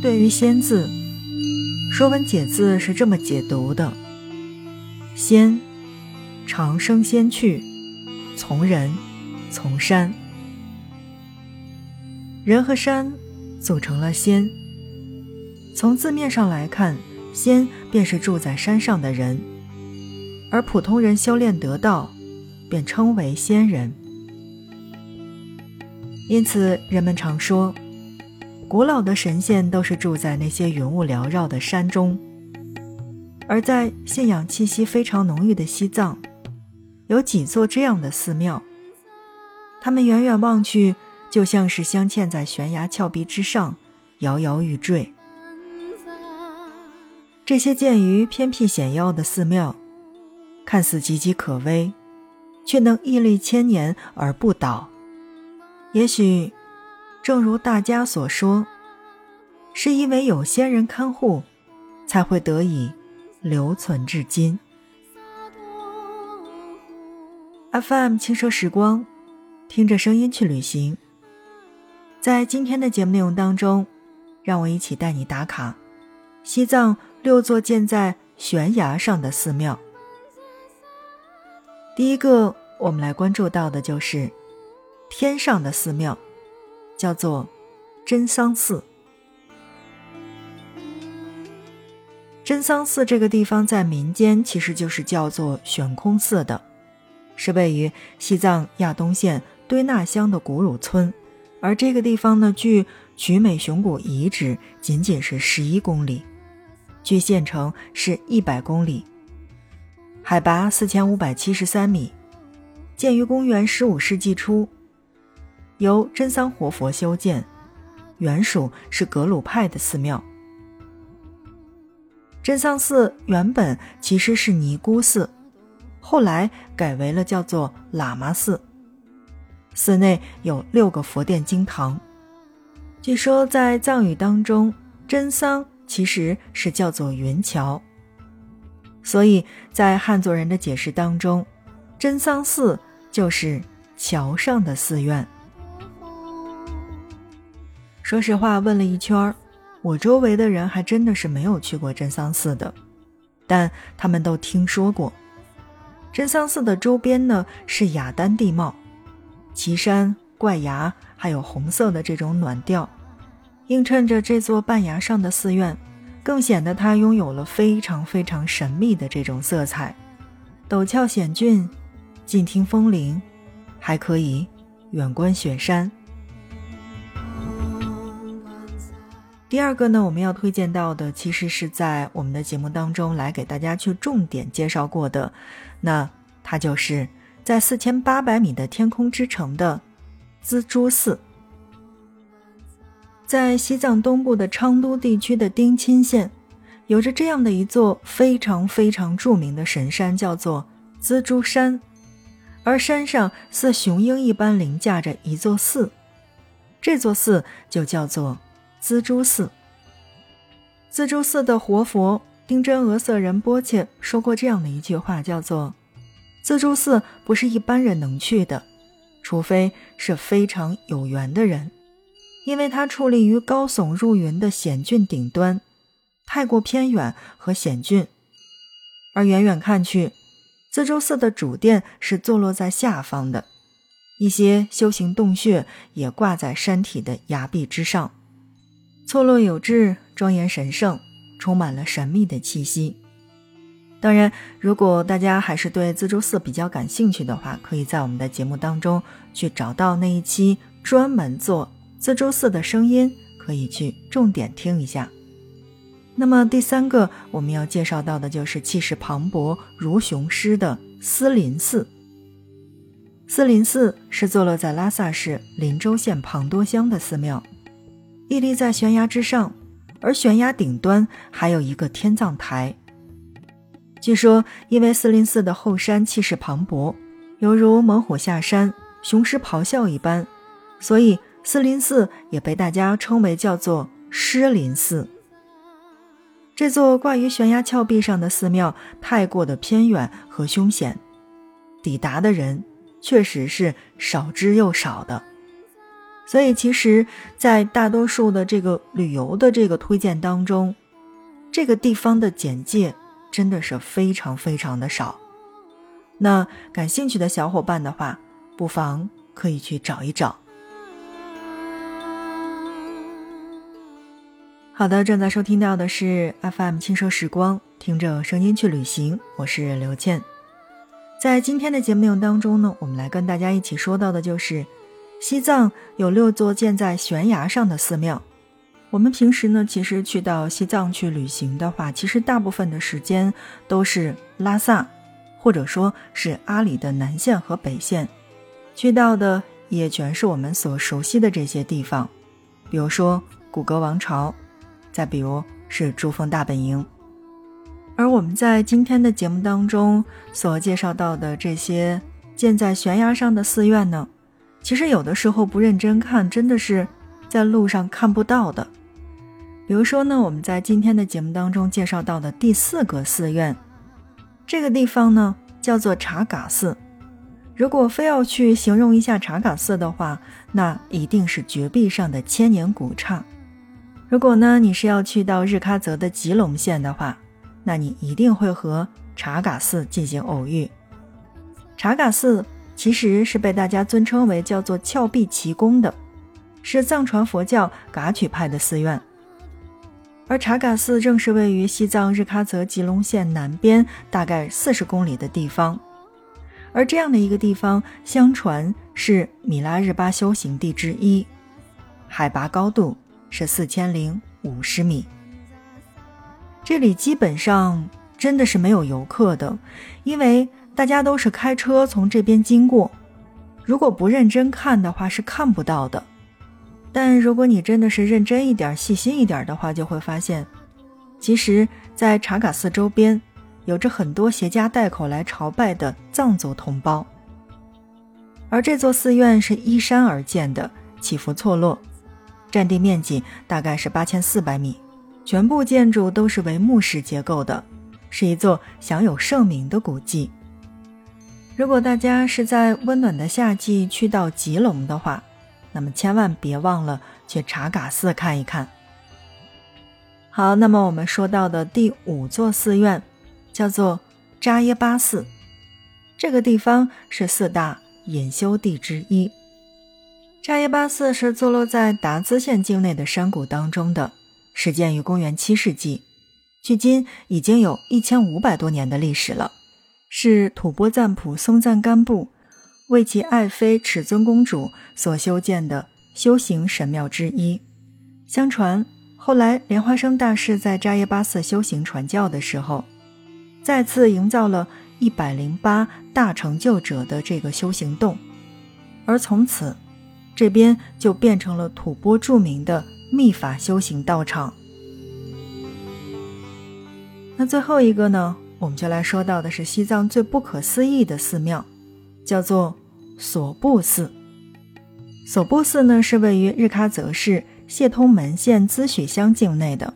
对于“仙”字，《说文解字》是这么解读的：“仙，长生仙去，从人，从山。人和山组成了仙。从字面上来看，仙便是住在山上的人，而普通人修炼得道，便称为仙人。因此，人们常说。”古老的神仙都是住在那些云雾缭绕的山中，而在信仰气息非常浓郁的西藏，有几座这样的寺庙。它们远远望去，就像是镶嵌在悬崖峭壁之上，摇摇欲坠。这些建于偏僻险要的寺庙，看似岌岌可危，却能屹立千年而不倒。也许。正如大家所说，是因为有仙人看护，才会得以留存至今。FM 轻奢时光，听着声音去旅行。在今天的节目内容当中，让我一起带你打卡西藏六座建在悬崖上的寺庙。第一个，我们来关注到的就是天上的寺庙。叫做真桑寺。真桑寺这个地方在民间其实就是叫做悬空寺的，是位于西藏亚东县堆纳乡的古鲁村，而这个地方呢，距曲美雄古遗址仅仅是十一公里，距县城是一百公里，海拔四千五百七十三米，建于公元十五世纪初。由真桑活佛修建，原属是格鲁派的寺庙。真桑寺原本其实是尼姑寺，后来改为了叫做喇嘛寺。寺内有六个佛殿经堂。据说在藏语当中，真桑其实是叫做云桥，所以在汉族人的解释当中，真桑寺就是桥上的寺院。说实话，问了一圈儿，我周围的人还真的是没有去过真桑寺的，但他们都听说过。真桑寺的周边呢是雅丹地貌，奇山怪崖，还有红色的这种暖调，映衬着这座半崖上的寺院，更显得它拥有了非常非常神秘的这种色彩。陡峭险峻，近听风铃，还可以远观雪山。第二个呢，我们要推荐到的，其实是在我们的节目当中来给大家去重点介绍过的，那它就是在四千八百米的天空之城的资珠寺，在西藏东部的昌都地区的丁钦县，有着这样的一座非常非常著名的神山，叫做资珠山，而山上似雄鹰一般凌驾着一座寺，这座寺就叫做。资珠寺，资珠寺的活佛丁真额瑟仁波切说过这样的一句话，叫做：“资珠寺不是一般人能去的，除非是非常有缘的人，因为它矗立于高耸入云的险峻顶端，太过偏远和险峻。而远远看去，资珠寺的主殿是坐落在下方的，一些修行洞穴也挂在山体的崖壁之上。”错落有致，庄严神圣，充满了神秘的气息。当然，如果大家还是对自珠寺比较感兴趣的话，可以在我们的节目当中去找到那一期专门做自珠寺的声音，可以去重点听一下。那么第三个我们要介绍到的就是气势磅礴如雄狮的思林寺。思林寺是坐落在拉萨市林州县庞多乡的寺庙。屹立在悬崖之上，而悬崖顶端还有一个天葬台。据说，因为四林寺的后山气势磅礴，犹如猛虎下山、雄狮咆哮一般，所以四林寺也被大家称为叫做“狮林寺”。这座挂于悬崖峭壁上的寺庙太过的偏远和凶险，抵达的人确实是少之又少的。所以其实，在大多数的这个旅游的这个推荐当中，这个地方的简介真的是非常非常的少。那感兴趣的小伙伴的话，不妨可以去找一找。好的，正在收听到的是 FM 轻奢时光，听着声音去旅行，我是刘倩。在今天的节目内容当中呢，我们来跟大家一起说到的就是西藏有六座建在悬崖上的寺庙。我们平时呢，其实去到西藏去旅行的话，其实大部分的时间都是拉萨，或者说是阿里的南线和北线，去到的也全是我们所熟悉的这些地方，比如说古格王朝。再比如是珠峰大本营，而我们在今天的节目当中所介绍到的这些建在悬崖上的寺院呢，其实有的时候不认真看，真的是在路上看不到的。比如说呢，我们在今天的节目当中介绍到的第四个寺院，这个地方呢叫做查嘎寺。如果非要去形容一下查嘎寺的话，那一定是绝壁上的千年古刹。如果呢，你是要去到日喀则的吉隆县的话，那你一定会和查嘎寺进行偶遇。查嘎寺其实是被大家尊称为叫做峭壁奇宫的，是藏传佛教噶举派的寺院。而查嘎寺正是位于西藏日喀则吉隆县南边大概四十公里的地方，而这样的一个地方，相传是米拉日巴修行地之一，海拔高度。是四千零五十米，这里基本上真的是没有游客的，因为大家都是开车从这边经过。如果不认真看的话，是看不到的。但如果你真的是认真一点、细心一点的话，就会发现，其实，在查嘎寺周边，有着很多携家带口来朝拜的藏族同胞。而这座寺院是依山而建的，起伏错落。占地面积大概是八千四百米，全部建筑都是为木式结构的，是一座享有盛名的古迹。如果大家是在温暖的夏季去到吉隆的话，那么千万别忘了去查嘎寺看一看。好，那么我们说到的第五座寺院叫做扎耶巴寺，这个地方是四大隐修地之一。扎耶巴寺是坐落在达孜县境内的山谷当中的，始建于公元七世纪，距今已经有一千五百多年的历史了，是吐蕃赞普松赞干布为其爱妃尺尊公主所修建的修行神庙之一。相传，后来莲花生大师在扎耶巴寺修行传教的时候，再次营造了一百零八大成就者的这个修行洞，而从此。这边就变成了吐蕃著名的秘法修行道场。那最后一个呢，我们就来说到的是西藏最不可思议的寺庙，叫做索布寺。索布寺呢是位于日喀则市谢通门县孜许乡境内的。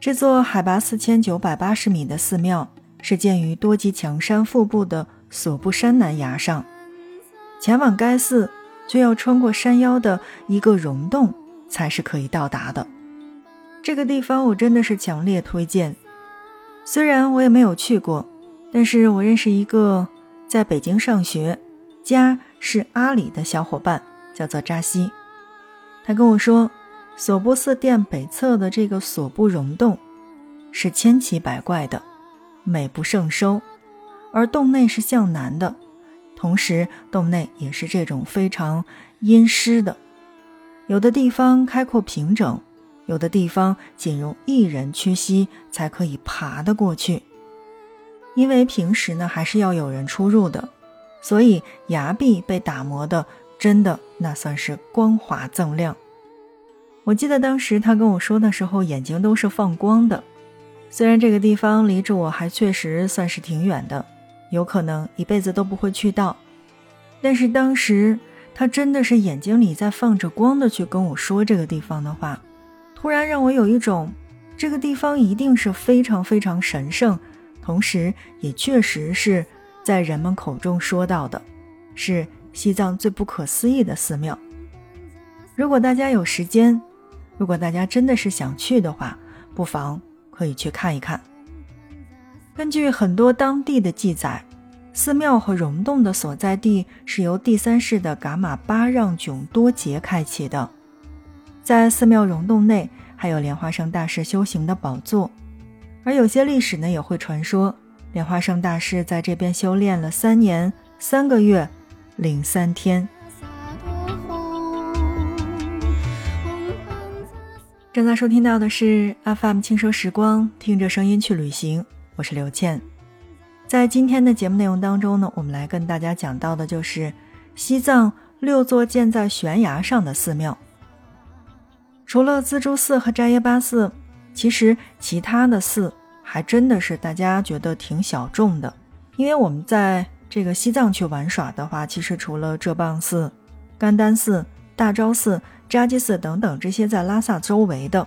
这座海拔四千九百八十米的寺庙是建于多吉强山腹部的索布山南崖上。前往该寺。就要穿过山腰的一个溶洞才是可以到达的。这个地方我真的是强烈推荐。虽然我也没有去过，但是我认识一个在北京上学、家是阿里的小伙伴，叫做扎西。他跟我说，索布寺殿北侧的这个索布溶洞是千奇百怪的，美不胜收，而洞内是向南的。同时，洞内也是这种非常阴湿的，有的地方开阔平整，有的地方仅容一人屈膝才可以爬得过去。因为平时呢还是要有人出入的，所以崖壁被打磨的真的那算是光滑锃亮。我记得当时他跟我说的时候，眼睛都是放光的。虽然这个地方离着我还确实算是挺远的。有可能一辈子都不会去到，但是当时他真的是眼睛里在放着光的去跟我说这个地方的话，突然让我有一种这个地方一定是非常非常神圣，同时也确实是在人们口中说到的，是西藏最不可思议的寺庙。如果大家有时间，如果大家真的是想去的话，不妨可以去看一看。根据很多当地的记载，寺庙和溶洞的所在地是由第三世的噶玛巴让炯多杰开启的。在寺庙溶洞内，还有莲花生大师修行的宝座，而有些历史呢也会传说，莲花生大师在这边修炼了三年三个月零三天。正在收听到的是 FM 轻奢时光，听着声音去旅行，我是刘倩。在今天的节目内容当中呢，我们来跟大家讲到的就是西藏六座建在悬崖上的寺庙。除了资珠寺和斋耶巴寺，其实其他的寺还真的是大家觉得挺小众的。因为我们在这个西藏去玩耍的话，其实除了遮邦寺、甘丹寺、大昭寺、扎基寺等等这些在拉萨周围的，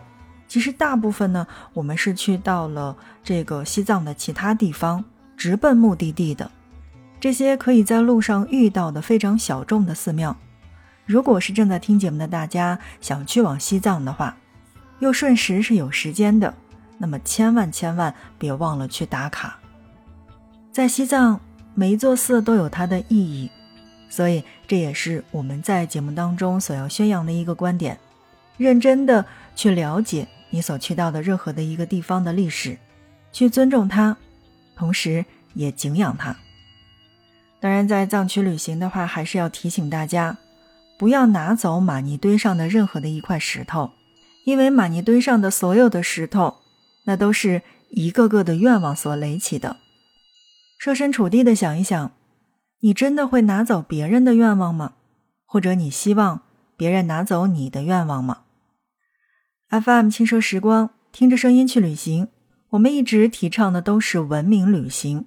其实大部分呢，我们是去到了这个西藏的其他地方，直奔目的地的。这些可以在路上遇到的非常小众的寺庙。如果是正在听节目的大家想去往西藏的话，又顺时是有时间的，那么千万千万别忘了去打卡。在西藏，每一座寺都有它的意义，所以这也是我们在节目当中所要宣扬的一个观点：认真的去了解你所去到的任何的一个地方的历史，去尊重它，同时也敬仰它。当然，在藏区旅行的话，还是要提醒大家。不要拿走玛尼堆上的任何的一块石头，因为玛尼堆上的所有的石头，那都是一个个的愿望所垒起的。设身处地的想一想，你真的会拿走别人的愿望吗？或者你希望别人拿走你的愿望吗？FM 轻奢时光，听着声音去旅行。我们一直提倡的都是文明旅行，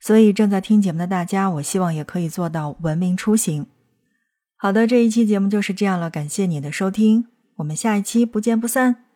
所以正在听节目的大家，我希望也可以做到文明出行。好的，这一期节目就是这样了，感谢你的收听，我们下一期不见不散。